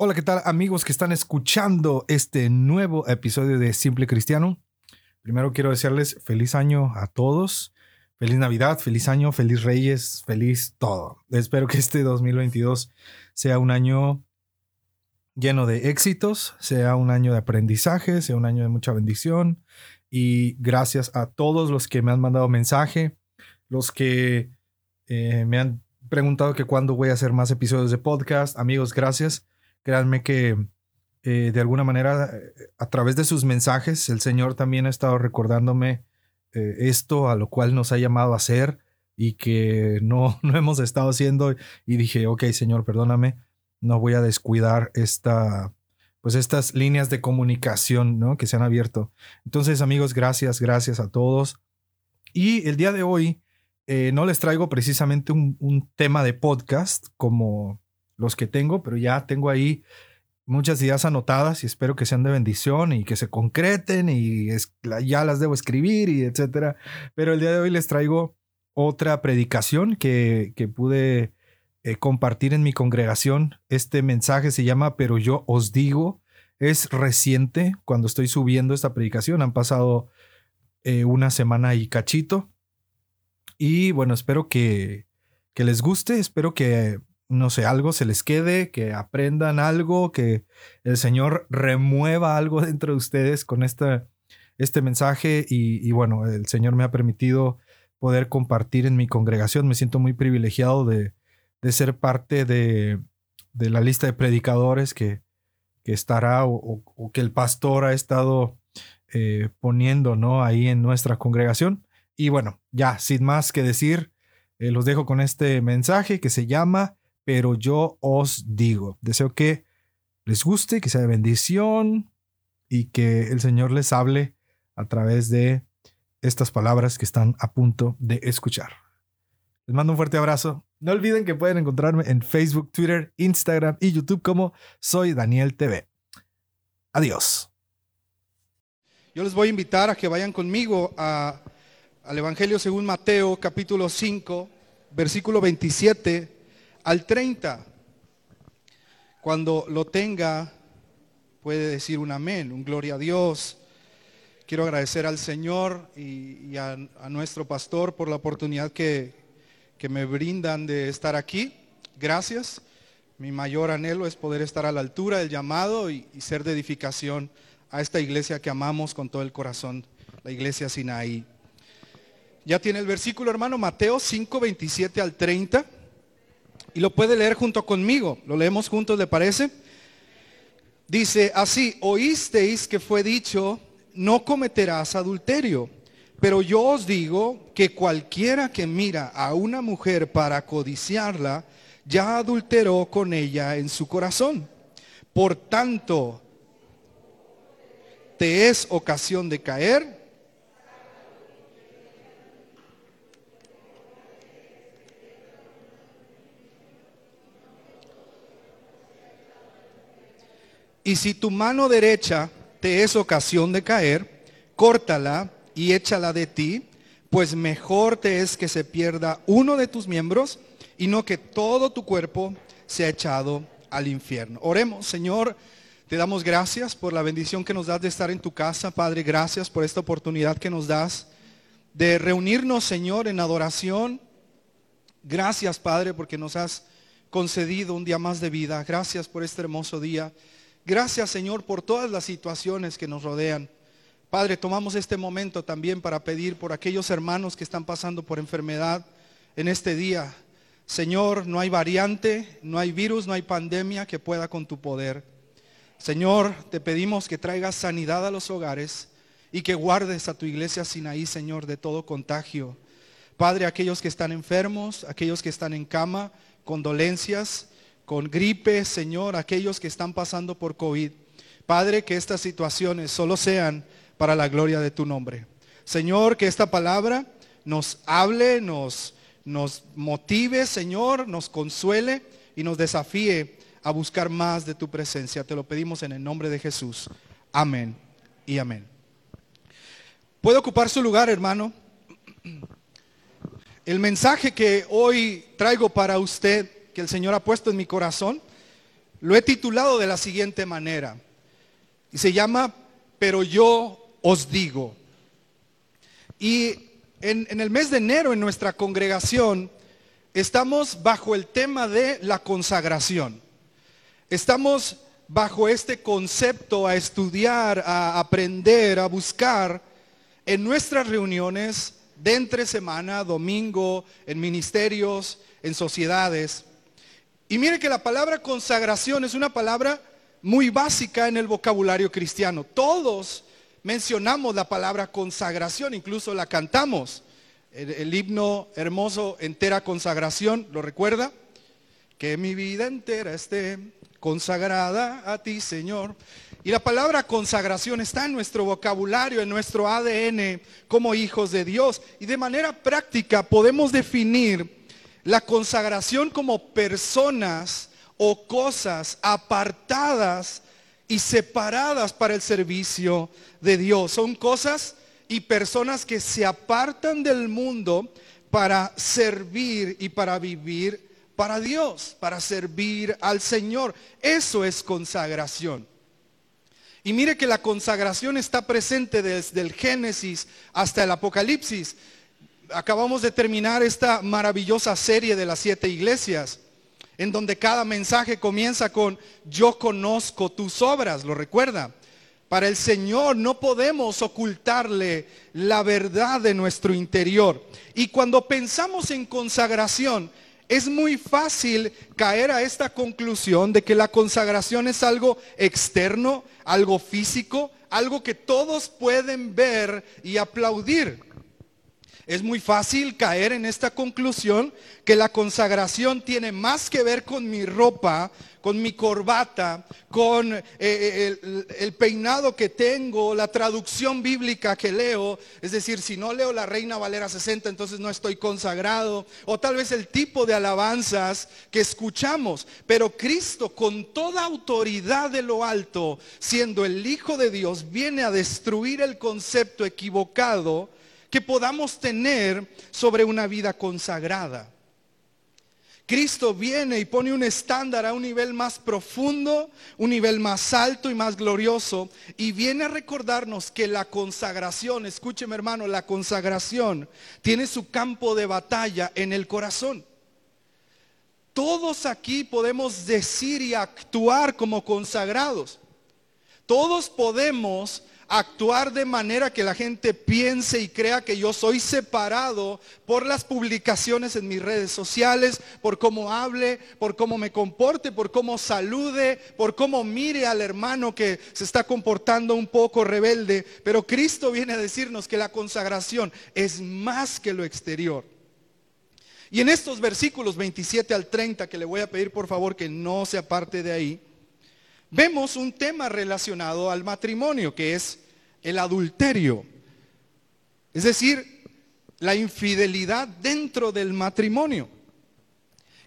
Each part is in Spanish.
Hola, ¿qué tal amigos que están escuchando este nuevo episodio de Simple Cristiano? Primero quiero desearles feliz año a todos, feliz Navidad, feliz año, feliz Reyes, feliz todo. Espero que este 2022 sea un año lleno de éxitos, sea un año de aprendizaje, sea un año de mucha bendición y gracias a todos los que me han mandado mensaje, los que eh, me han preguntado que cuándo voy a hacer más episodios de podcast. Amigos, gracias. Créanme que eh, de alguna manera, eh, a través de sus mensajes, el Señor también ha estado recordándome eh, esto a lo cual nos ha llamado a hacer y que no, no hemos estado haciendo. Y dije, ok, Señor, perdóname, no voy a descuidar esta, pues estas líneas de comunicación ¿no? que se han abierto. Entonces, amigos, gracias, gracias a todos. Y el día de hoy no les traigo precisamente un tema de podcast como los que tengo, pero ya tengo ahí muchas ideas anotadas y espero que sean de bendición y que se concreten y ya las debo escribir y etcétera. Pero el día de hoy les traigo otra predicación que, que pude eh, compartir en mi congregación. Este mensaje se llama Pero yo os digo. Es reciente cuando estoy subiendo esta predicación. Han pasado eh, una semana y cachito. Y bueno, espero que, que les guste. Espero que no sé, algo se les quede, que aprendan algo, que el Señor remueva algo dentro de ustedes con esta, este mensaje y, bueno, el Señor me ha permitido poder compartir en mi congregación. Me siento muy privilegiado de, ser parte de, la lista de predicadores que, que estará o, que el pastor ha estado eh, poniendo ¿no? ahí en nuestra congregación. Y bueno, ya, sin más que decir, eh, los dejo con este mensaje que se llama pero yo os digo, deseo que les guste, que sea de bendición y que el Señor les hable a través de estas palabras que están a punto de escuchar. Les mando un fuerte abrazo. No olviden que pueden encontrarme en Facebook, Twitter, Instagram y YouTube como Soy Daniel TV. Adiós. Yo les voy a invitar a que vayan conmigo al Evangelio según Mateo capítulo 5, versículo 27 al 30. Cuando lo tenga, puede decir un amén, un gloria a Dios. Quiero agradecer al Señor y, a, nuestro pastor por la oportunidad que, me brindan de estar aquí. Gracias. Mi mayor anhelo es poder estar a la altura del llamado y, y ser de edificación a esta iglesia que amamos con todo el corazón, la iglesia Sinaí. Ya tiene el versículo, hermano, Mateo 5, 27 al 30. Y lo puede leer junto conmigo. Lo leemos juntos, ¿le parece? Dice así, oísteis que fue dicho, no cometerás adulterio. Pero yo os digo que cualquiera que mira a una mujer para codiciarla, ya adulteró con ella en su corazón. Por tanto, te es ocasión de caer Y si tu mano derecha te es ocasión de caer, córtala y échala de ti, pues mejor te es que se pierda uno de tus miembros y no que todo tu cuerpo sea echado al infierno. Oremos, Señor, te damos gracias por la bendición que nos das de estar en tu casa, Padre, gracias por esta oportunidad que nos das de reunirnos, Señor, en adoración. Gracias, Padre, porque nos has concedido un día más de vida. Gracias por este hermoso día. Gracias Señor por todas las situaciones que nos rodean. Padre, tomamos este momento también para pedir por aquellos hermanos que están pasando por enfermedad en este día. Señor, no hay variante, no hay virus, no hay pandemia que pueda con tu poder. Señor, te pedimos que traigas sanidad a los hogares y que guardes a tu iglesia Sinaí, Señor, de todo contagio. Padre, aquellos que están enfermos, aquellos que están en cama, condolencias con gripe, Señor, aquellos que están pasando por COVID. Padre, que estas situaciones solo sean para la gloria de tu nombre. Señor, que esta palabra nos hable, nos, nos motive, Señor, nos consuele y nos desafíe a buscar más de tu presencia. Te lo pedimos en el nombre de Jesús. Amén y amén. ¿Puede ocupar su lugar, hermano? El mensaje que hoy traigo para usted, que el Señor ha puesto en mi corazón, lo he titulado de la siguiente manera. Y se llama, pero yo os digo. Y en, el mes de enero en nuestra congregación estamos bajo el tema de la consagración. Estamos bajo este concepto a estudiar, a aprender, a buscar en nuestras reuniones de entre semana, domingo, en ministerios, en sociedades. Y mire que la palabra consagración es una palabra muy básica en el vocabulario cristiano. Todos mencionamos la palabra consagración, incluso la cantamos. El, himno hermoso, entera consagración, ¿lo recuerda? Que mi vida entera esté consagrada a ti, Señor. Y la palabra consagración está en nuestro vocabulario, en nuestro ADN como hijos de Dios. Y de manera práctica podemos definir la consagración como personas o cosas apartadas y separadas para el servicio de Dios. Son cosas y personas que se apartan del mundo para servir y para vivir para Dios, para servir al Señor. Eso es consagración. Y mire que la consagración está presente desde el Génesis hasta el Apocalipsis. Acabamos de terminar esta maravillosa serie de las siete iglesias, en donde cada mensaje comienza con yo conozco tus obras, ¿lo recuerda? Para el Señor no podemos ocultarle la verdad de nuestro interior. Y cuando pensamos en consagración, es muy fácil caer a esta conclusión de que la consagración es algo externo, algo físico, algo que todos pueden ver y aplaudir. Es muy fácil caer en esta conclusión que la consagración tiene más que ver con mi ropa, con mi corbata, con eh, eh, el, peinado que tengo, la traducción bíblica que leo. Es decir, si no leo la Reina Valera 60, entonces no estoy consagrado. O tal vez el tipo de alabanzas que escuchamos. Pero Cristo con toda autoridad de lo alto, siendo el Hijo de Dios, viene a destruir el concepto equivocado que podamos tener sobre una vida consagrada. Cristo viene y pone un estándar a un nivel más profundo, un nivel más alto y más glorioso. Y viene a recordarnos que la consagración, escúcheme hermano, la consagración tiene su campo de batalla en el corazón. Todos aquí podemos decir y actuar como consagrados. Todos podemos actuar de manera que la gente piense y crea que yo soy separado por las publicaciones en mis redes sociales, por cómo hable, por cómo me comporte, por cómo salude, por cómo mire al hermano que se está comportando un poco rebelde. Pero Cristo viene a decirnos que la consagración es más que lo exterior. Y en estos versículos 27 al 30, que le voy a pedir por favor que no se aparte de ahí, vemos un tema relacionado al matrimonio, que es el adulterio. Es decir, la infidelidad dentro del matrimonio.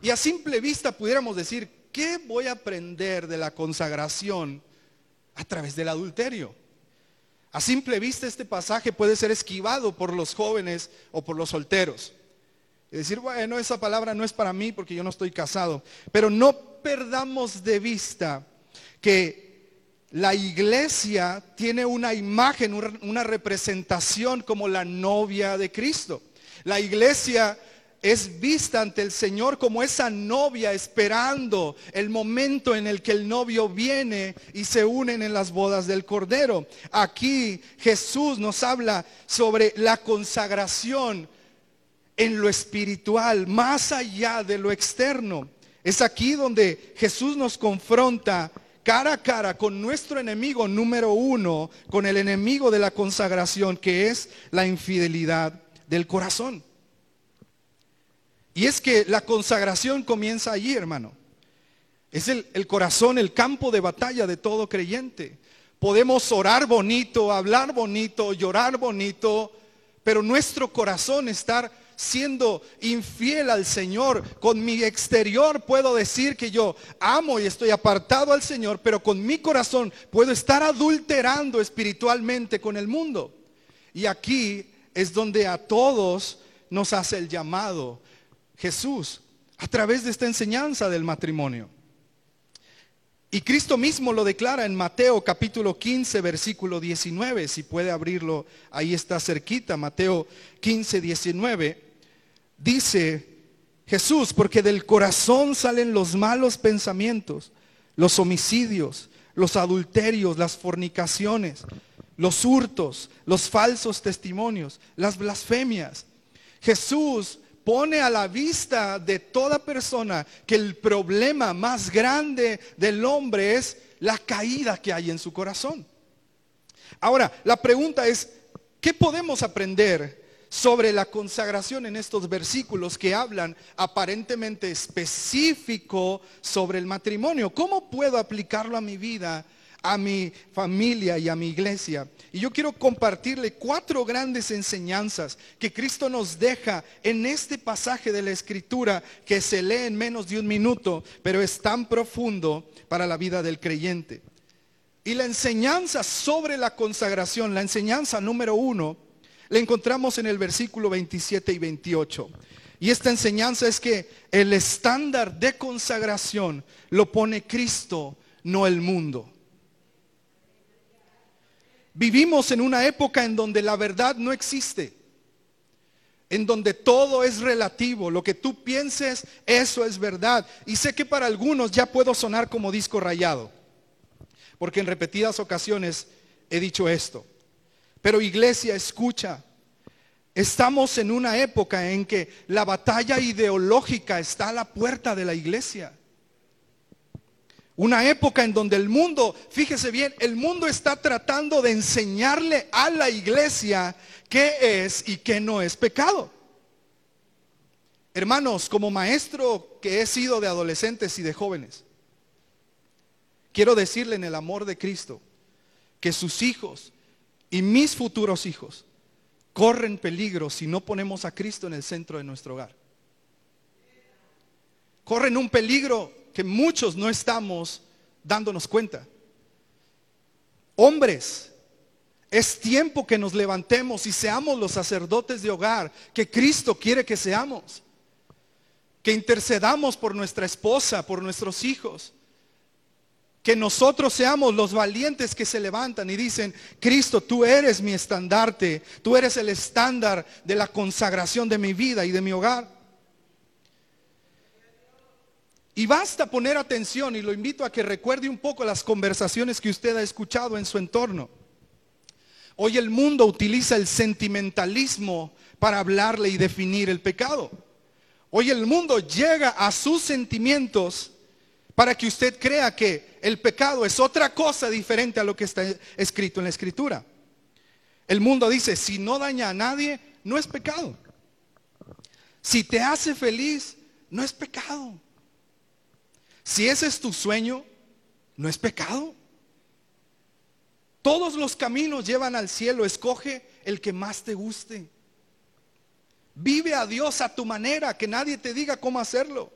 Y a simple vista pudiéramos decir, ¿qué voy a aprender de la consagración a través del adulterio? A simple vista este pasaje puede ser esquivado por los jóvenes o por los solteros. Y decir, bueno, esa palabra no es para mí porque yo no estoy casado. Pero no perdamos de vista que la iglesia tiene una imagen, una representación como la novia de Cristo. La iglesia es vista ante el Señor como esa novia esperando el momento en el que el novio viene y se unen en las bodas del Cordero. Aquí Jesús nos habla sobre la consagración en lo espiritual, más allá de lo externo. Es aquí donde Jesús nos confronta cara a cara con nuestro enemigo número uno, con el enemigo de la consagración, que es la infidelidad del corazón. Y es que la consagración comienza allí, hermano. Es el, el corazón, el campo de batalla de todo creyente. Podemos orar bonito, hablar bonito, llorar bonito, pero nuestro corazón estar siendo infiel al Señor. Con mi exterior puedo decir que yo amo y estoy apartado al Señor, pero con mi corazón puedo estar adulterando espiritualmente con el mundo. Y aquí es donde a todos nos hace el llamado Jesús a través de esta enseñanza del matrimonio. Y Cristo mismo lo declara en Mateo capítulo 15, versículo 19. Si puede abrirlo, ahí está cerquita, Mateo 15, 19. Dice Jesús, porque del corazón salen los malos pensamientos, los homicidios, los adulterios, las fornicaciones, los hurtos, los falsos testimonios, las blasfemias. Jesús pone a la vista de toda persona que el problema más grande del hombre es la caída que hay en su corazón. Ahora, la pregunta es, ¿qué podemos aprender sobre la consagración en estos versículos que hablan aparentemente específico sobre el matrimonio? ¿Cómo puedo aplicarlo a mi vida? a mi familia y a mi iglesia. Y yo quiero compartirle cuatro grandes enseñanzas que Cristo nos deja en este pasaje de la Escritura que se lee en menos de un minuto, pero es tan profundo para la vida del creyente. Y la enseñanza sobre la consagración, la enseñanza número uno, la encontramos en el versículo 27 y 28. Y esta enseñanza es que el estándar de consagración lo pone Cristo, no el mundo. Vivimos en una época en donde la verdad no existe, en donde todo es relativo, lo que tú pienses, eso es verdad. Y sé que para algunos ya puedo sonar como disco rayado, porque en repetidas ocasiones he dicho esto. Pero iglesia, escucha, estamos en una época en que la batalla ideológica está a la puerta de la iglesia. Una época en donde el mundo, fíjese bien, el mundo está tratando de enseñarle a la iglesia qué es y qué no es pecado. Hermanos, como maestro que he sido de adolescentes y de jóvenes, quiero decirle en el amor de Cristo que sus hijos y mis futuros hijos corren peligro si no ponemos a Cristo en el centro de nuestro hogar. Corren un peligro que muchos no estamos dándonos cuenta. Hombres, es tiempo que nos levantemos y seamos los sacerdotes de hogar que Cristo quiere que seamos. Que intercedamos por nuestra esposa, por nuestros hijos. Que nosotros seamos los valientes que se levantan y dicen, Cristo, tú eres mi estandarte, tú eres el estándar de la consagración de mi vida y de mi hogar. Y basta poner atención y lo invito a que recuerde un poco las conversaciones que usted ha escuchado en su entorno. Hoy el mundo utiliza el sentimentalismo para hablarle y definir el pecado. Hoy el mundo llega a sus sentimientos para que usted crea que el pecado es otra cosa diferente a lo que está escrito en la escritura. El mundo dice, si no daña a nadie, no es pecado. Si te hace feliz, no es pecado. Si ese es tu sueño, no es pecado. Todos los caminos llevan al cielo. Escoge el que más te guste. Vive a Dios a tu manera, que nadie te diga cómo hacerlo.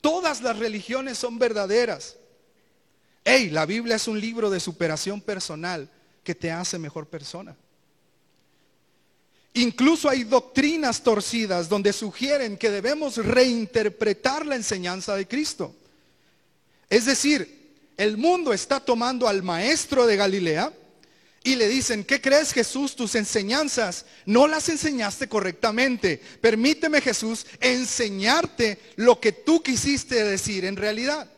Todas las religiones son verdaderas. Hey, la Biblia es un libro de superación personal que te hace mejor persona. Incluso hay doctrinas torcidas donde sugieren que debemos reinterpretar la enseñanza de Cristo. Es decir, el mundo está tomando al maestro de Galilea y le dicen, ¿qué crees Jesús? Tus enseñanzas no las enseñaste correctamente. Permíteme Jesús enseñarte lo que tú quisiste decir en realidad.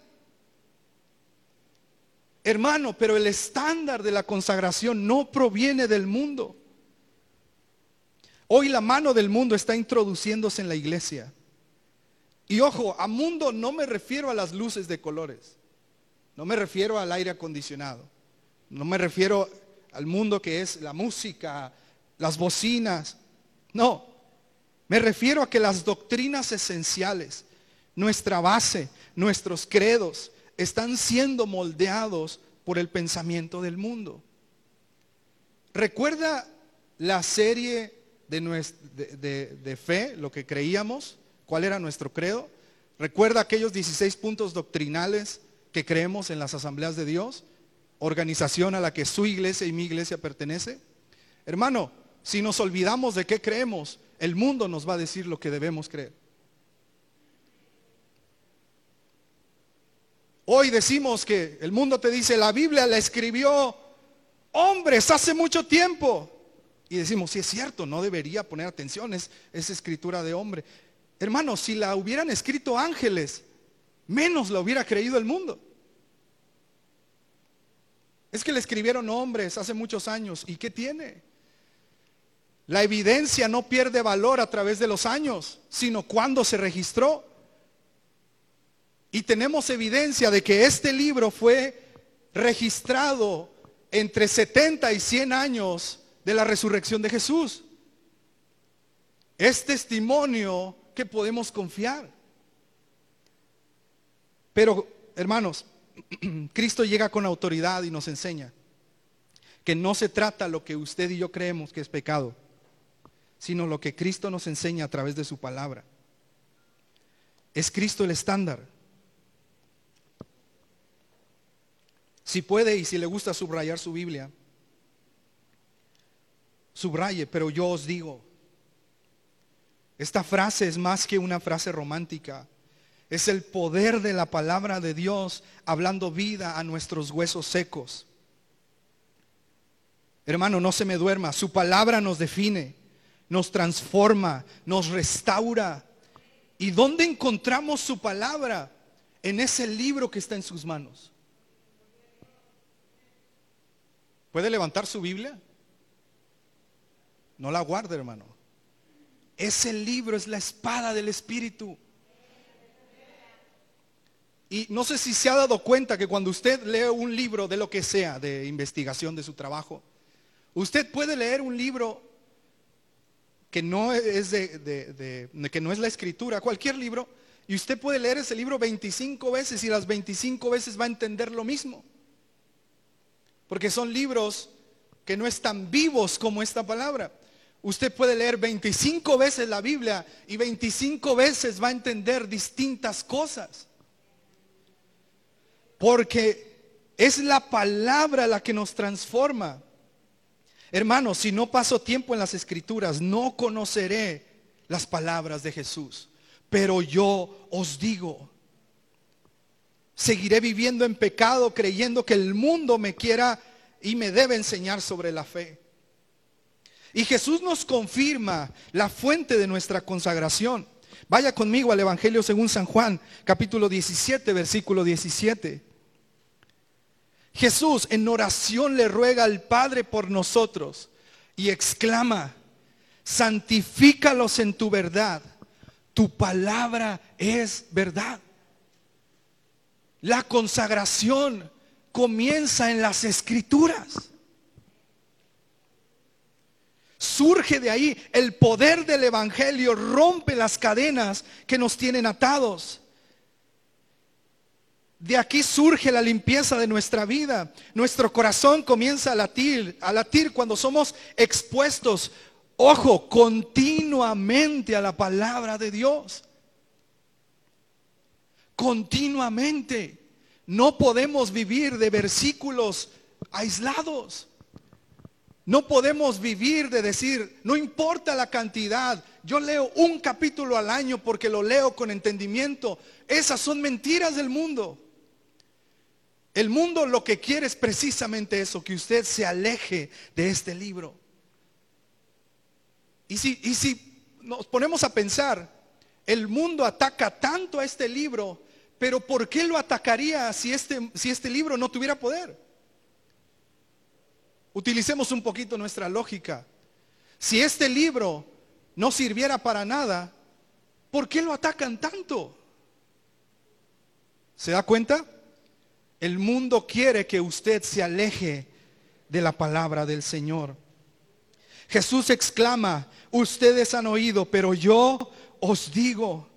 Hermano, pero el estándar de la consagración no proviene del mundo. Hoy la mano del mundo está introduciéndose en la iglesia. Y ojo, a mundo no me refiero a las luces de colores. No me refiero al aire acondicionado. No me refiero al mundo que es la música, las bocinas. No, me refiero a que las doctrinas esenciales nuestra base, nuestros credos, están siendo moldeados por el pensamiento del mundo. ¿Recuerda la serie de, fe, lo que creíamos? ¿Cuál era nuestro credo? ¿Recuerda aquellos 16 puntos doctrinales que creemos en las asambleas de Dios? Organización a la que su iglesia y mi iglesia pertenece. Hermano, si nos olvidamos de qué creemos, el mundo nos va a decir lo que debemos creer. Hoy decimos que el mundo te dice, la Biblia la escribió hombres hace mucho tiempo. Y decimos, sí es cierto, no debería poner atención, es, escritura de hombre. Hermano, si la hubieran escrito ángeles, menos la hubiera creído el mundo. Es que le escribieron hombres hace muchos años. ¿Y qué tiene? La evidencia no pierde valor a través de los años, sino cuando se registró. Y tenemos evidencia de que este libro fue registrado entre 70 y 100 años de la resurrección de Jesús. Es testimonio que podemos confiar. Pero, hermanos, Cristo llega con autoridad y nos enseña que no se trata lo que usted y yo creemos que es pecado, sino lo que Cristo nos enseña a través de su palabra. Es Cristo el estándar. Si puede y si le gusta subrayar su Biblia, subraye, pero yo os digo, esta frase es más que una frase romántica. Es el poder de la palabra de Dios hablando vida a nuestros huesos secos. Hermano, no se me duerma. Su palabra nos define, nos transforma, nos restaura. ¿Y dónde encontramos su palabra? En ese libro que está en sus manos. ¿Puede levantar su Biblia? No la guarde, hermano. Ese libro es la espada del Espíritu. Y no sé si se ha dado cuenta que cuando usted lee un libro de lo que sea, de investigación de su trabajo, usted puede leer un libro que no es de, que no es la escritura, cualquier libro, y usted puede leer ese libro 25 veces y las 25 veces va a entender lo mismo. Porque son libros que no están vivos como esta palabra. Usted puede leer 25 veces la Biblia y 25 veces va a entender distintas cosas. Porque es la palabra la que nos transforma. Hermanos, si no paso tiempo en las escrituras, no conoceré las palabras de Jesús. Pero yo os digo, Seguiré viviendo en pecado creyendo que el mundo me quiera y me debe enseñar sobre la fe. Y Jesús nos confirma la fuente de nuestra consagración. Vaya conmigo al Evangelio según San Juan, capítulo 17, versículo 17. Jesús en oración le ruega al Padre por nosotros y exclama, santifícalos en tu verdad, tu palabra es verdad. La consagración comienza en las escrituras. Surge de ahí el poder del Evangelio, rompe las cadenas que nos tienen atados. De aquí surge la limpieza de nuestra vida. Nuestro corazón comienza a latir, a latir cuando somos expuestos, ojo, continuamente a la palabra de Dios continuamente. No podemos vivir de versículos aislados. No podemos vivir de decir, no importa la cantidad, yo leo un capítulo al año porque lo leo con entendimiento. Esas son mentiras del mundo. El mundo lo que quiere es precisamente eso, que usted se aleje de este libro. Y si, y si nos ponemos a pensar, el mundo ataca tanto a este libro pero ¿por qué lo atacaría si este, si este libro no tuviera poder? Utilicemos un poquito nuestra lógica. Si este libro no sirviera para nada, ¿por qué lo atacan tanto? ¿Se da cuenta? El mundo quiere que usted se aleje de la palabra del Señor. Jesús exclama, ustedes han oído, pero yo os digo,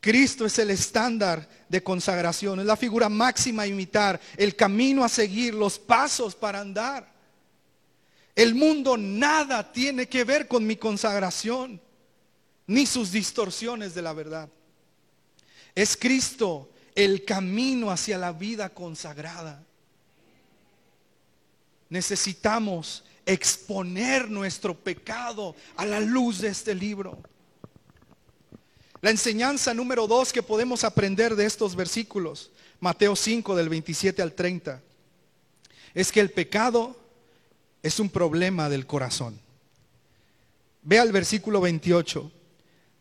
Cristo es el estándar de consagración, es la figura máxima a imitar, el camino a seguir, los pasos para andar. El mundo nada tiene que ver con mi consagración, ni sus distorsiones de la verdad. Es Cristo el camino hacia la vida consagrada. Necesitamos exponer nuestro pecado a la luz de este libro. La enseñanza número dos que podemos aprender de estos versículos, Mateo 5 del 27 al 30, es que el pecado es un problema del corazón. Vea el versículo 28.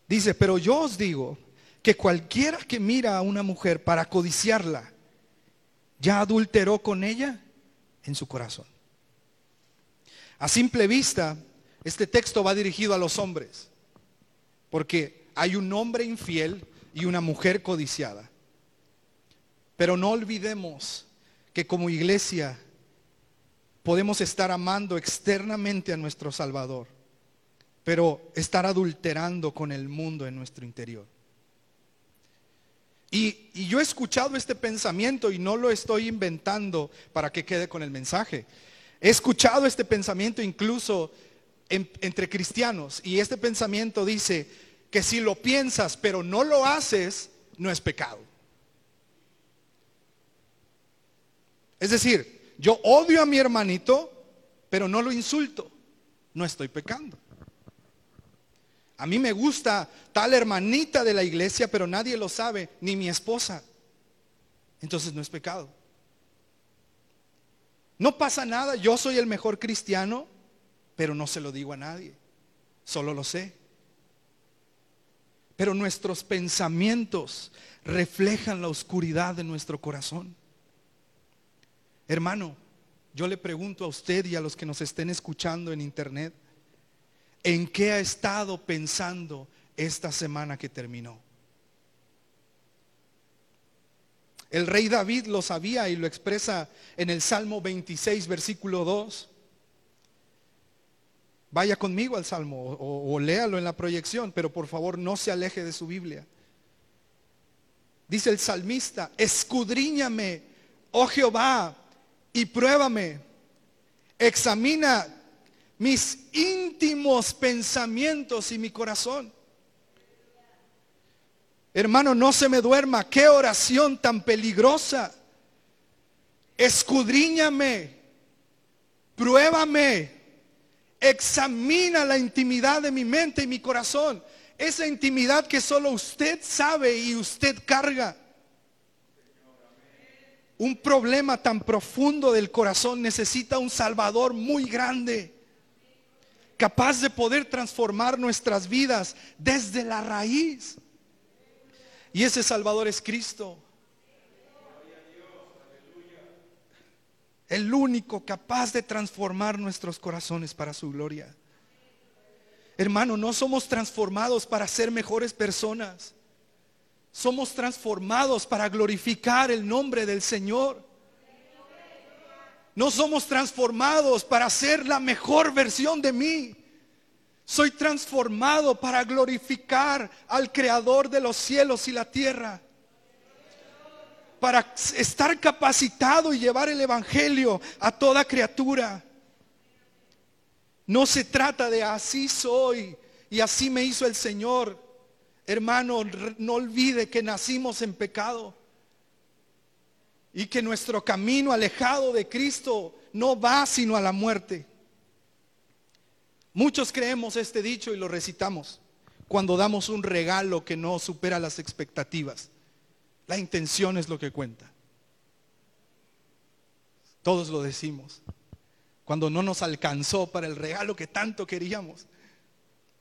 Dice, pero yo os digo que cualquiera que mira a una mujer para codiciarla, ya adulteró con ella en su corazón. A simple vista, este texto va dirigido a los hombres, porque hay un hombre infiel y una mujer codiciada. Pero no olvidemos que como iglesia podemos estar amando externamente a nuestro Salvador, pero estar adulterando con el mundo en nuestro interior. Y, yo he escuchado este pensamiento y no lo estoy inventando para que quede con el mensaje. He escuchado este pensamiento incluso entre cristianos y este pensamiento dice que si lo piensas pero no lo haces, no es pecado. Es decir, yo odio a mi hermanito, pero no lo insulto, no estoy pecando. A mí me gusta tal hermanita de la iglesia, pero nadie lo sabe, ni mi esposa. Entonces no es pecado. No pasa nada, yo soy el mejor cristiano, pero no se lo digo a nadie, solo lo sé. Pero nuestros pensamientos reflejan la oscuridad de nuestro corazón. Hermano, yo le pregunto a usted y a los que nos estén escuchando en internet, ¿en qué ha estado pensando esta semana que terminó? El rey David lo sabía y lo expresa en el Salmo 26, versículo 2. Vaya conmigo al Salmo o, léalo en la proyección, pero por favor no se aleje de su Biblia. Dice el salmista, escudriñame, oh Jehová, y pruébame. Examina mis íntimos pensamientos y mi corazón Hermano, no se me duerma. Qué oración tan peligrosa. Escudriñame, pruébame, examina la intimidad de mi mente y mi corazón. Esa intimidad que solo usted sabe y usted carga. Un problema tan profundo del corazón necesita un Salvador muy grande, capaz de poder transformar nuestras vidas desde la raíz. Y ese Salvador es Cristo. El único capaz de transformar nuestros corazones para su gloria. Hermano, no somos transformados para ser mejores personas. Somos transformados para glorificar el nombre del Señor. No somos transformados para ser la mejor versión de mí. Soy transformado para glorificar al Creador de los cielos y la tierra. Para estar capacitado y llevar el Evangelio a toda criatura. No se trata de así soy y así me hizo el Señor. Hermano, no olvide que nacimos en pecado y que nuestro camino alejado de Cristo no va sino a la muerte. Muchos creemos este dicho y lo recitamos cuando damos un regalo que no supera las expectativas. La intención es lo que cuenta. Todos lo decimos. Cuando no nos alcanzó para el regalo que tanto queríamos,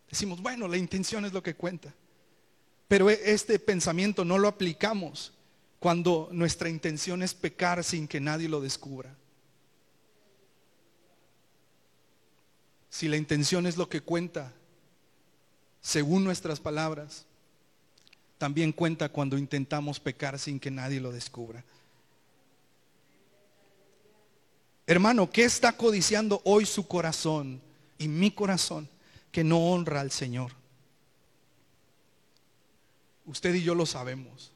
decimos, bueno, la intención es lo que cuenta. Pero e-, este pensamiento no lo aplicamos cuando nuestra intención es pecar sin que nadie lo descubra. si la intención es lo que cuenta, según nuestras palabras, también cuenta cuando intentamos pecar sin que nadie lo descubra. Hermano, ¿qué está codiciando hoy su corazón y mi corazón que no honra al Señor? Usted y yo lo sabemos.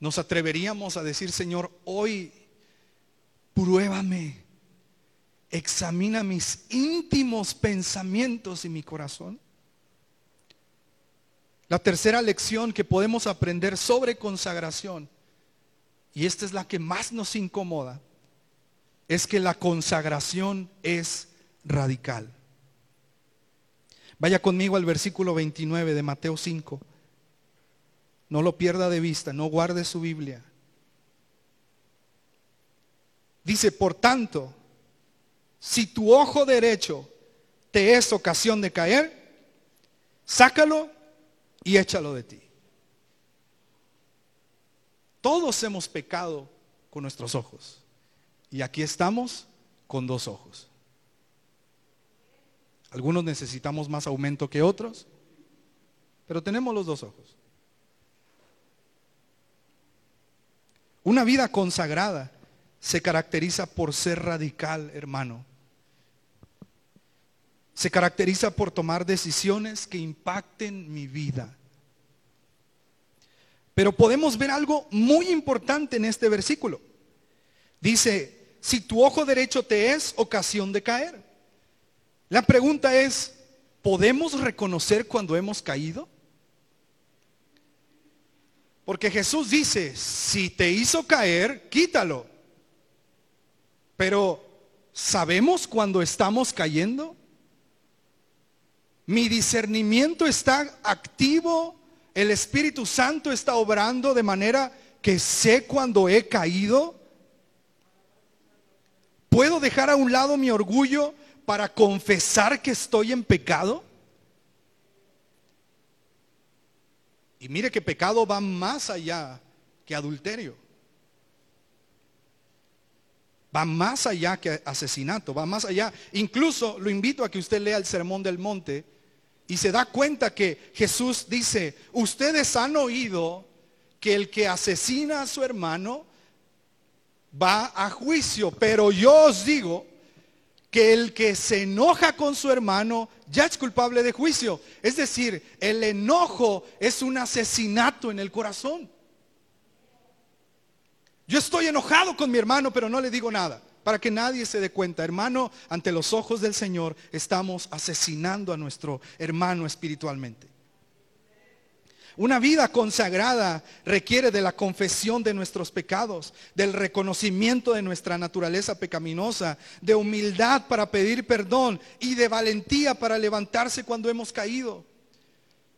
Nos atreveríamos a decir, Señor, hoy pruébame, examina mis íntimos pensamientos y mi corazón. La tercera lección que podemos aprender sobre consagración, y esta es la que más nos incomoda, es que la consagración es radical. Vaya conmigo al versículo 29 de Mateo 5. No lo pierda de vista, no guarde su Biblia. Dice, por tanto, si tu ojo derecho te es ocasión de caer, sácalo y échalo de ti. Todos hemos pecado con nuestros ojos. Y aquí estamos con dos ojos. Algunos necesitamos más aumento que otros, pero tenemos los dos ojos. Una vida consagrada se caracteriza por ser radical, hermano. Se caracteriza por tomar decisiones que impacten mi vida. Pero podemos ver algo muy importante en este versículo. Dice, si tu ojo derecho te es ocasión de caer. La pregunta es, ¿podemos reconocer cuando hemos caído? Porque Jesús dice, si te hizo caer, quítalo. Pero, ¿sabemos cuando estamos cayendo? Mi discernimiento está activo, el Espíritu Santo está obrando de manera que sé cuando he caído. ¿Puedo dejar a un lado mi orgullo para confesar que estoy en pecado? Y mire que pecado va más allá que adulterio. Va más allá que asesinato, va más allá. Incluso lo invito a que usted lea el Sermón del Monte y se da cuenta que Jesús dice, ustedes han oído que el que asesina a su hermano va a juicio, pero yo os digo que el que se enoja con su hermano ya es culpable de juicio. Es decir, el enojo es un asesinato en el corazón. Yo estoy enojado con mi hermano, pero no le digo nada. Para que nadie se dé cuenta, hermano, ante los ojos del Señor estamos asesinando a nuestro hermano espiritualmente. Una vida consagrada requiere de la confesión de nuestros pecados, del reconocimiento de nuestra naturaleza pecaminosa, de humildad para pedir perdón y de valentía para levantarse cuando hemos caído.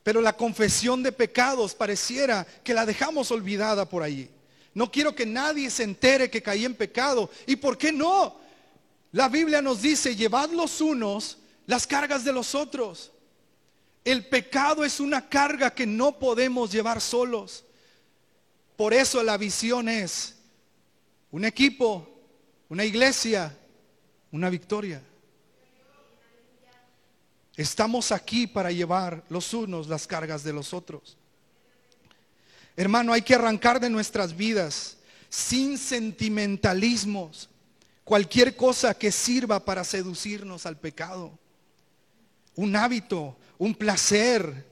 Pero la confesión de pecados pareciera que la dejamos olvidada por allí. No quiero que nadie se entere que caí en pecado. ¿Y por qué no? La Biblia nos dice, llevad los unos las cargas de los otros. El pecado es una carga que no podemos llevar solos. Por eso la visión es un equipo, una iglesia, una victoria. Estamos aquí para llevar los unos las cargas de los otros. Hermano, hay que arrancar de nuestras vidas sin sentimentalismos cualquier cosa que sirva para seducirnos al pecado. Un hábito, un placer,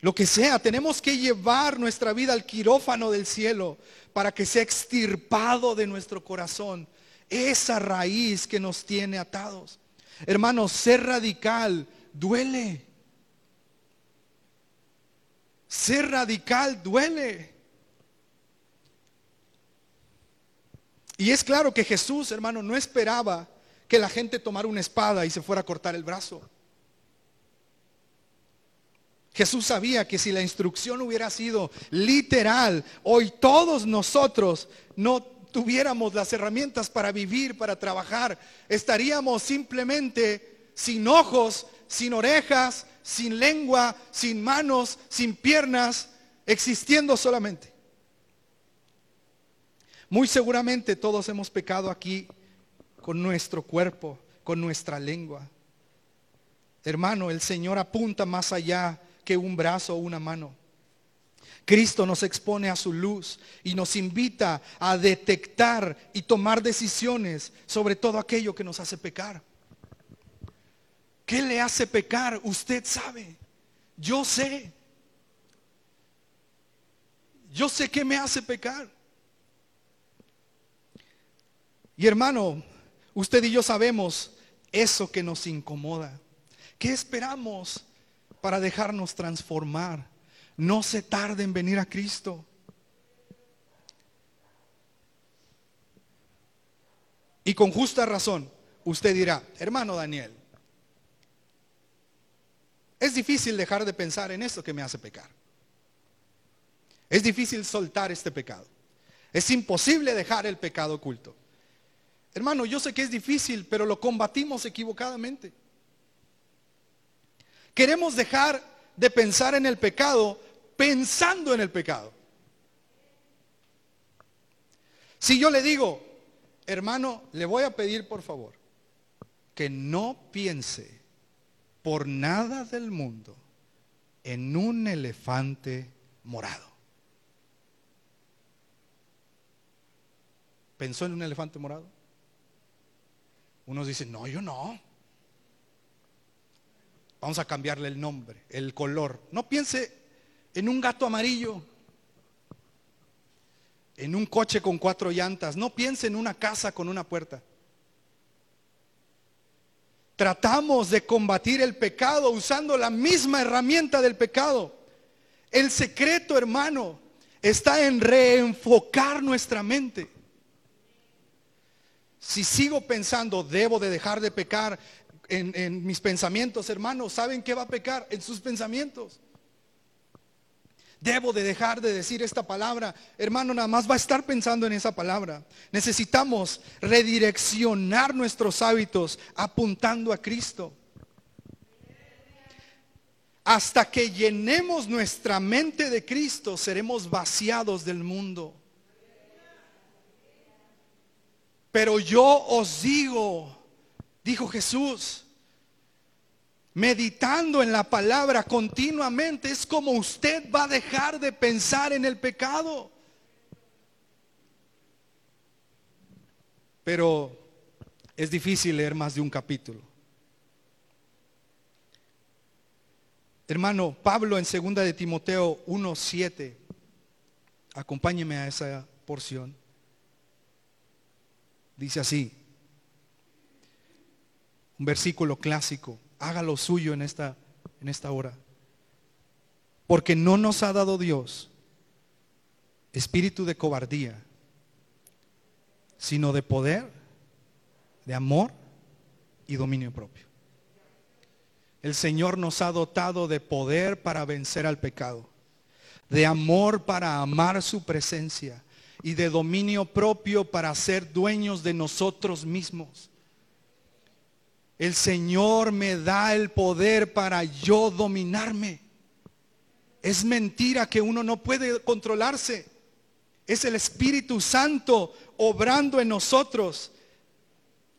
lo que sea. Tenemos que llevar nuestra vida al quirófano del cielo para que sea extirpado de nuestro corazón esa raíz que nos tiene atados. Hermano, ser radical duele. Ser radical duele. Y es claro que Jesús, hermano, no esperaba que la gente tomara una espada y se fuera a cortar el brazo. Jesús sabía que si la instrucción hubiera sido literal, hoy todos nosotros no tuviéramos las herramientas para vivir, para trabajar, estaríamos simplemente sin ojos, sin orejas, sin lengua, sin manos, sin piernas, existiendo solamente. Muy seguramente todos hemos pecado aquí con nuestro cuerpo, con nuestra lengua. Hermano, el Señor apunta más allá que un brazo o una mano. Cristo nos expone a su luz y nos invita a detectar y tomar decisiones sobre todo aquello que nos hace pecar. ¿Qué le hace pecar? Usted sabe. Yo sé. Yo sé que me hace pecar. Y hermano, usted y yo sabemos eso que nos incomoda. ¿Qué esperamos para dejarnos transformar? No se tarde en venir a Cristo. Y con justa razón, usted dirá, hermano Daniel, es difícil dejar de pensar en esto que me hace pecar. Es difícil soltar este pecado. Es imposible dejar el pecado oculto. Hermano, yo sé que es difícil, pero lo combatimos equivocadamente. Queremos dejar de pensar en el pecado pensando en el pecado. Si yo le digo, hermano, le voy a pedir por favor que no piense por nada del mundo en un elefante morado. ¿Pensó en un elefante morado? Unos dicen, no, yo no. Vamos a cambiarle el nombre, el color. No piense en un gato amarillo, en un coche con cuatro llantas. No piense en una casa con una puerta. Tratamos de combatir el pecado usando la misma herramienta del pecado. El secreto, hermano, está en reenfocar nuestra mente. Si sigo pensando, debo de dejar de pecar en, mis pensamientos, hermanos, ¿saben qué va a pecar? En sus pensamientos. Debo de dejar de decir esta palabra. Hermano, nada más va a estar pensando en esa palabra. Necesitamos redireccionar nuestros hábitos apuntando a Cristo. Hasta que llenemos nuestra mente de Cristo, seremos vaciados del mundo. Pero yo os digo, dijo Jesús, meditando en la palabra continuamente, es como usted va a dejar de pensar en el pecado. Pero es difícil leer más de un capítulo. Hermano, Pablo en segunda de Timoteo 1:7. Acompáñeme a esa porción. Dice así, un versículo clásico, hágalo suyo en esta, en esta hora. Porque no nos ha dado Dios espíritu de cobardía, sino de poder, de amor y dominio propio. El Señor nos ha dotado de poder para vencer al pecado, de amor para amar su presencia y de dominio propio para ser dueños de nosotros mismos. El Señor me da el poder para yo dominarme. Es mentira que uno no puede controlarse. Es el Espíritu Santo obrando en nosotros.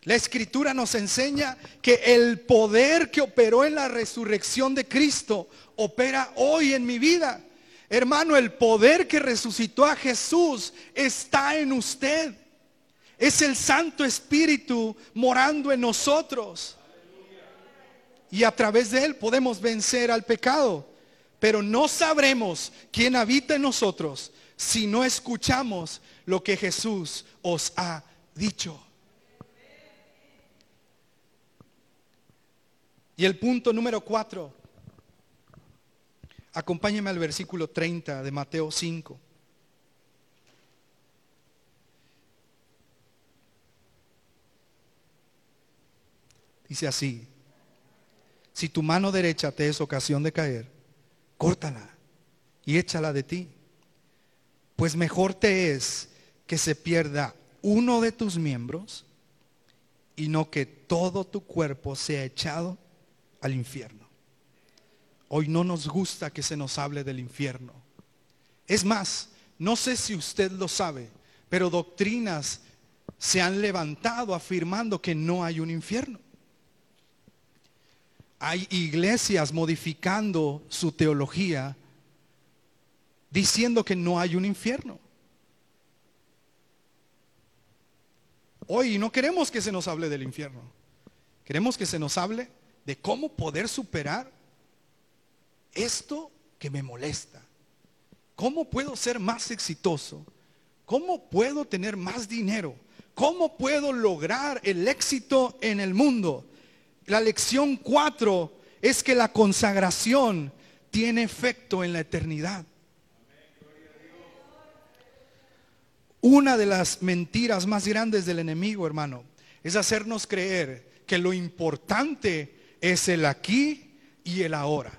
La escritura nos enseña que el poder que operó en la resurrección de Cristo opera hoy en mi vida. Hermano, el poder que resucitó a Jesús está en usted. Es el Santo Espíritu morando en nosotros. Y a través de él podemos vencer al pecado. Pero no sabremos quién habita en nosotros si no escuchamos lo que Jesús os ha dicho. Y el punto número cuatro Acompáñeme al versículo 30 de Mateo 5. Dice así, si tu mano derecha te es ocasión de caer, córtala y échala de ti, pues mejor te es que se pierda uno de tus miembros y no que todo tu cuerpo sea echado al infierno. Hoy no nos gusta que se nos hable del infierno. Es más, no sé si usted lo sabe, pero doctrinas se han levantado afirmando que no hay un infierno. Hay iglesias modificando su teología diciendo que no hay un infierno. Hoy no queremos que se nos hable del infierno. Queremos que se nos hable de cómo poder superar esto que me molesta. ¿Cómo puedo ser más exitoso? ¿Cómo puedo tener más dinero? ¿Cómo puedo lograr el éxito en el mundo? La lección 4 es que la consagración tiene efecto en la eternidad. Una de las mentiras más grandes del enemigo, hermano, es hacernos creer que lo importante es el aquí y el ahora.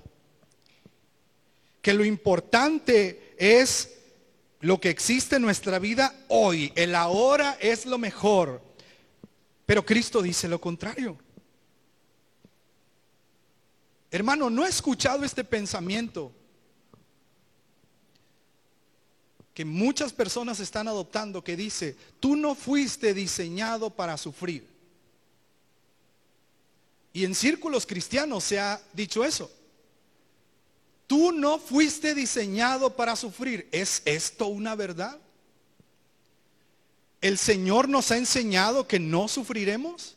Que lo importante es lo que existe en nuestra vida hoy. El ahora es lo mejor. Pero Cristo dice lo contrario. Hermano, no he escuchado este pensamiento que muchas personas están adoptando que dice, tú no fuiste diseñado para sufrir. Y en círculos cristianos se ha dicho eso. Tú no fuiste diseñado para sufrir. ¿Es esto una verdad? ¿El Señor nos ha enseñado que no sufriremos?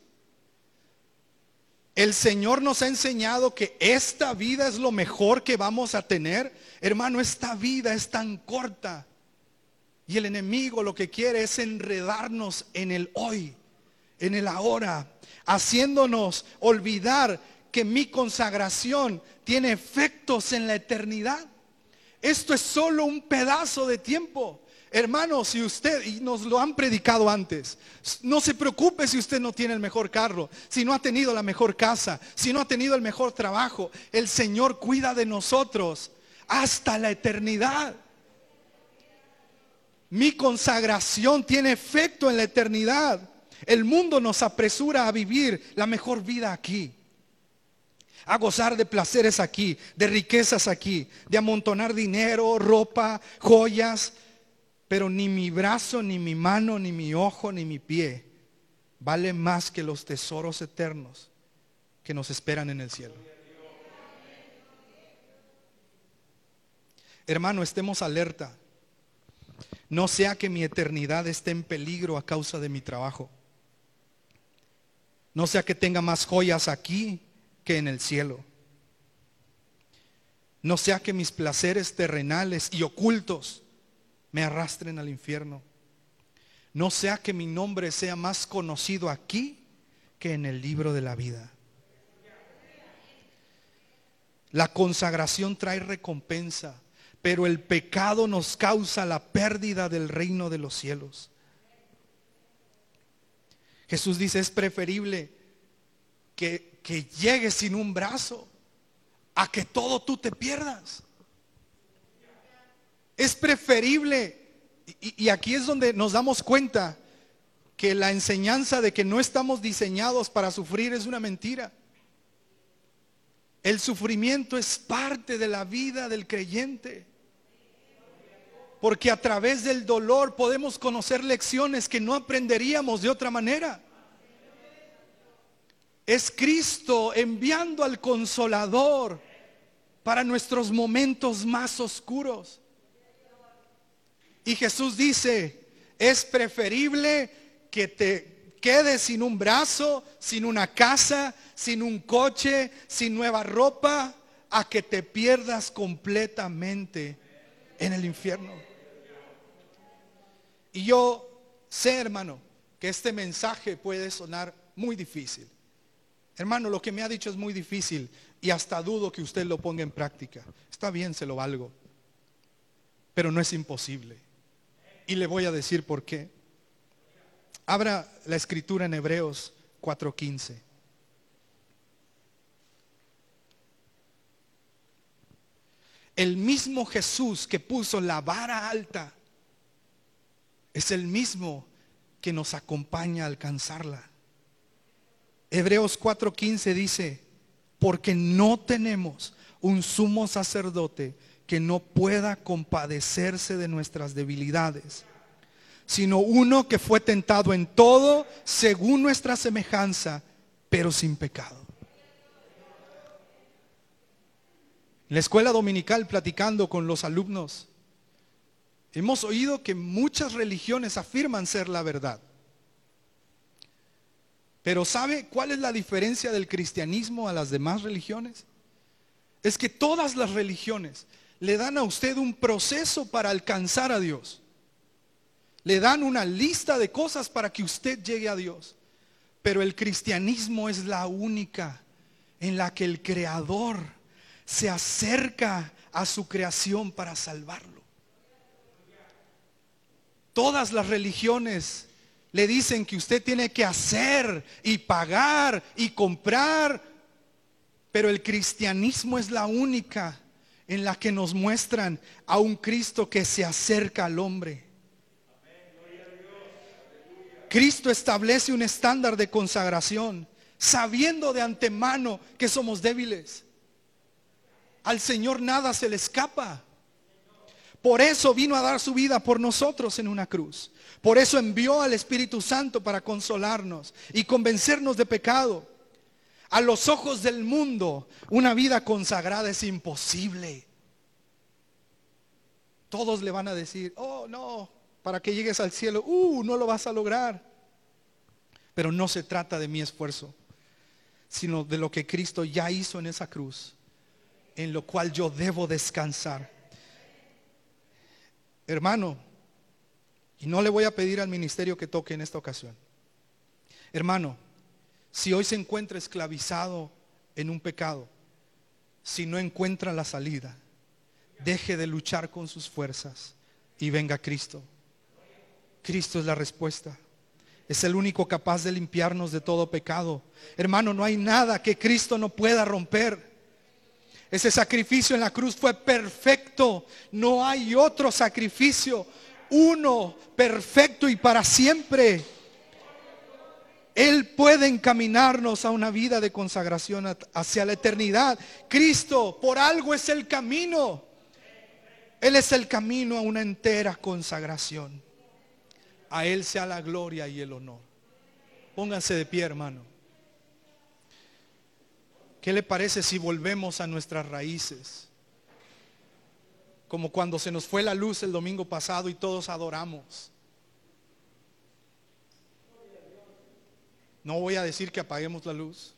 El Señor nos ha enseñado que esta vida es lo mejor que vamos a tener. Hermano, esta vida es tan corta. Y el enemigo lo que quiere es enredarnos en el hoy, en el ahora, haciéndonos olvidar que mi consagración tiene efectos en la eternidad. Esto es solo un pedazo de tiempo. Hermano, si usted, y nos lo han predicado antes, no se preocupe si usted no tiene el mejor carro, si no ha tenido la mejor casa, si no ha tenido el mejor trabajo. El Señor cuida de nosotros hasta la eternidad. Mi consagración tiene efecto en la eternidad. El mundo nos apresura a vivir la mejor vida aquí. A gozar de placeres aquí, de riquezas aquí, de amontonar dinero, ropa, joyas. Pero ni mi brazo, ni mi mano, ni mi ojo, ni mi pie vale más que los tesoros eternos que nos esperan en el cielo. Hermano, estemos alerta. No sea que mi eternidad esté en peligro a causa de mi trabajo. No sea que tenga más joyas aquí que en el cielo. No sea que mis placeres terrenales y ocultos me arrastren al infierno. No sea que mi nombre sea más conocido aquí que en el libro de la vida. La consagración trae recompensa pero el pecado nos causa la pérdida del reino de los cielos. Jesús dice, es preferible que, que llegues sin un brazo a que todo tú te pierdas. Es preferible, y, aquí es donde nos damos cuenta que la enseñanza de que no estamos diseñados para sufrir es una mentira. El sufrimiento es parte de la vida del creyente. Porque a través del dolor podemos conocer lecciones que no aprenderíamos de otra manera. Es Cristo enviando al consolador para nuestros momentos más oscuros. Y Jesús dice, es preferible que te quedes sin un brazo, sin una casa, sin un coche, sin nueva ropa, a que te pierdas completamente en el infierno. Y yo sé, hermano, que este mensaje puede sonar muy difícil. Hermano, lo que me ha dicho es muy difícil y hasta dudo que usted lo ponga en práctica. Está bien, se lo valgo. Pero no es imposible. Y le voy a decir por qué. Abra la escritura en Hebreos 4:15. El mismo Jesús que puso la vara alta es el mismo que nos acompaña a alcanzarla. Hebreos 4:15 dice, porque no tenemos un sumo sacerdote que no pueda compadecerse de nuestras debilidades, sino uno que fue tentado en todo según nuestra semejanza, pero sin pecado. En la escuela dominical, platicando con los alumnos, Hemos oído que muchas religiones afirman ser la verdad. Pero ¿sabe cuál es la diferencia del cristianismo a las demás religiones? es que todas las religiones le dan a usted un proceso para alcanzar a Dios. Le dan una lista de cosas para que usted llegue a Dios. Pero el cristianismo es la única en la que el Creador se acerca a su creación para salvarlo. Todas las religiones le dicen que usted tiene que hacer y pagar y comprar, pero el cristianismo es la única en la que nos muestran a un Cristo que se acerca al hombre. Cristo establece un estándar de consagración, sabiendo de antemano que somos débiles. Al Señor nada se le escapa. Por eso vino a dar su vida por nosotros en una cruz. Por eso envió al Espíritu Santo para consolarnos y convencernos de pecado. A los ojos del mundo, una vida consagrada es imposible. Todos le van a decir, oh no, para que llegues al cielo, uh, no lo vas a lograr. Pero no se trata de mi esfuerzo, sino de lo que Cristo ya hizo en esa cruz, en lo cual yo debo descansar. Hermano, y no le voy a pedir al ministerio que toque en esta ocasión. Hermano, si hoy se encuentra esclavizado en un pecado, si no encuentra la salida, deje de luchar con sus fuerzas y venga Cristo. Cristo es la respuesta. Es el único capaz de limpiarnos de todo pecado. Hermano, no hay nada que Cristo no pueda romper. Ese sacrificio en la cruz fue perfecto. No hay otro sacrificio. Uno perfecto y para siempre. Él puede encaminarnos a una vida de consagración hacia la eternidad. Cristo por algo es el camino. Él es el camino a una entera consagración. A Él sea la gloria y el honor. Pónganse de pie, hermano. ¿Qué le parece si volvemos a nuestras raíces? Como cuando se nos fue la luz el domingo pasado y todos adoramos. No voy a decir que apaguemos la luz,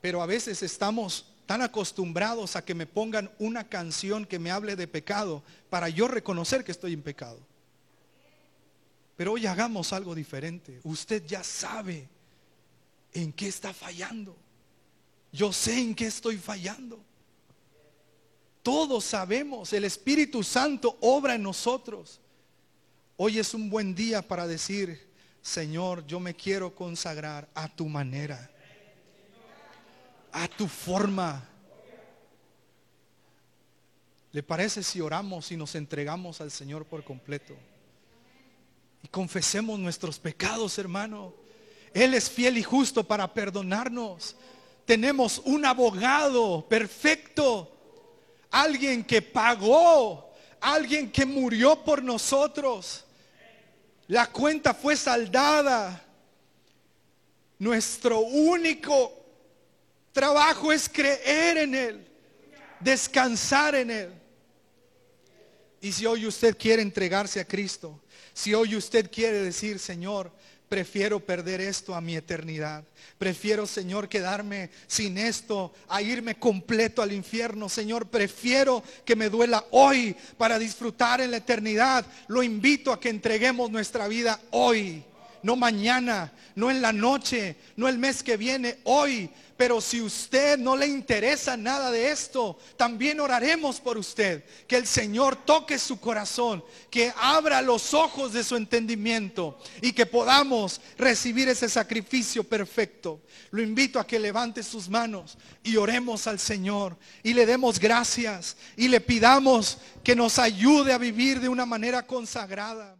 pero a veces estamos tan acostumbrados a que me pongan una canción que me hable de pecado para yo reconocer que estoy en pecado. Pero hoy hagamos algo diferente. Usted ya sabe en qué está fallando. Yo sé en qué estoy fallando. Todos sabemos, el Espíritu Santo obra en nosotros. Hoy es un buen día para decir, Señor, yo me quiero consagrar a tu manera a tu forma. ¿Le parece si oramos y nos entregamos al Señor por completo? Y confesemos nuestros pecados, hermano. Él es fiel y justo para perdonarnos. Tenemos un abogado perfecto. Alguien que pagó. Alguien que murió por nosotros. La cuenta fue saldada. Nuestro único trabajo es creer en Él, descansar en Él. Y si hoy usted quiere entregarse a Cristo, si hoy usted quiere decir, Señor, prefiero perder esto a mi eternidad. Prefiero, Señor, quedarme sin esto, a irme completo al infierno. Señor, prefiero que me duela hoy para disfrutar en la eternidad. Lo invito a que entreguemos nuestra vida hoy, no mañana, no en la noche, no el mes que viene, hoy pero si usted no le interesa nada de esto, también oraremos por usted. Que el Señor toque su corazón, que abra los ojos de su entendimiento y que podamos recibir ese sacrificio perfecto. Lo invito a que levante sus manos y oremos al Señor y le demos gracias y le pidamos que nos ayude a vivir de una manera consagrada.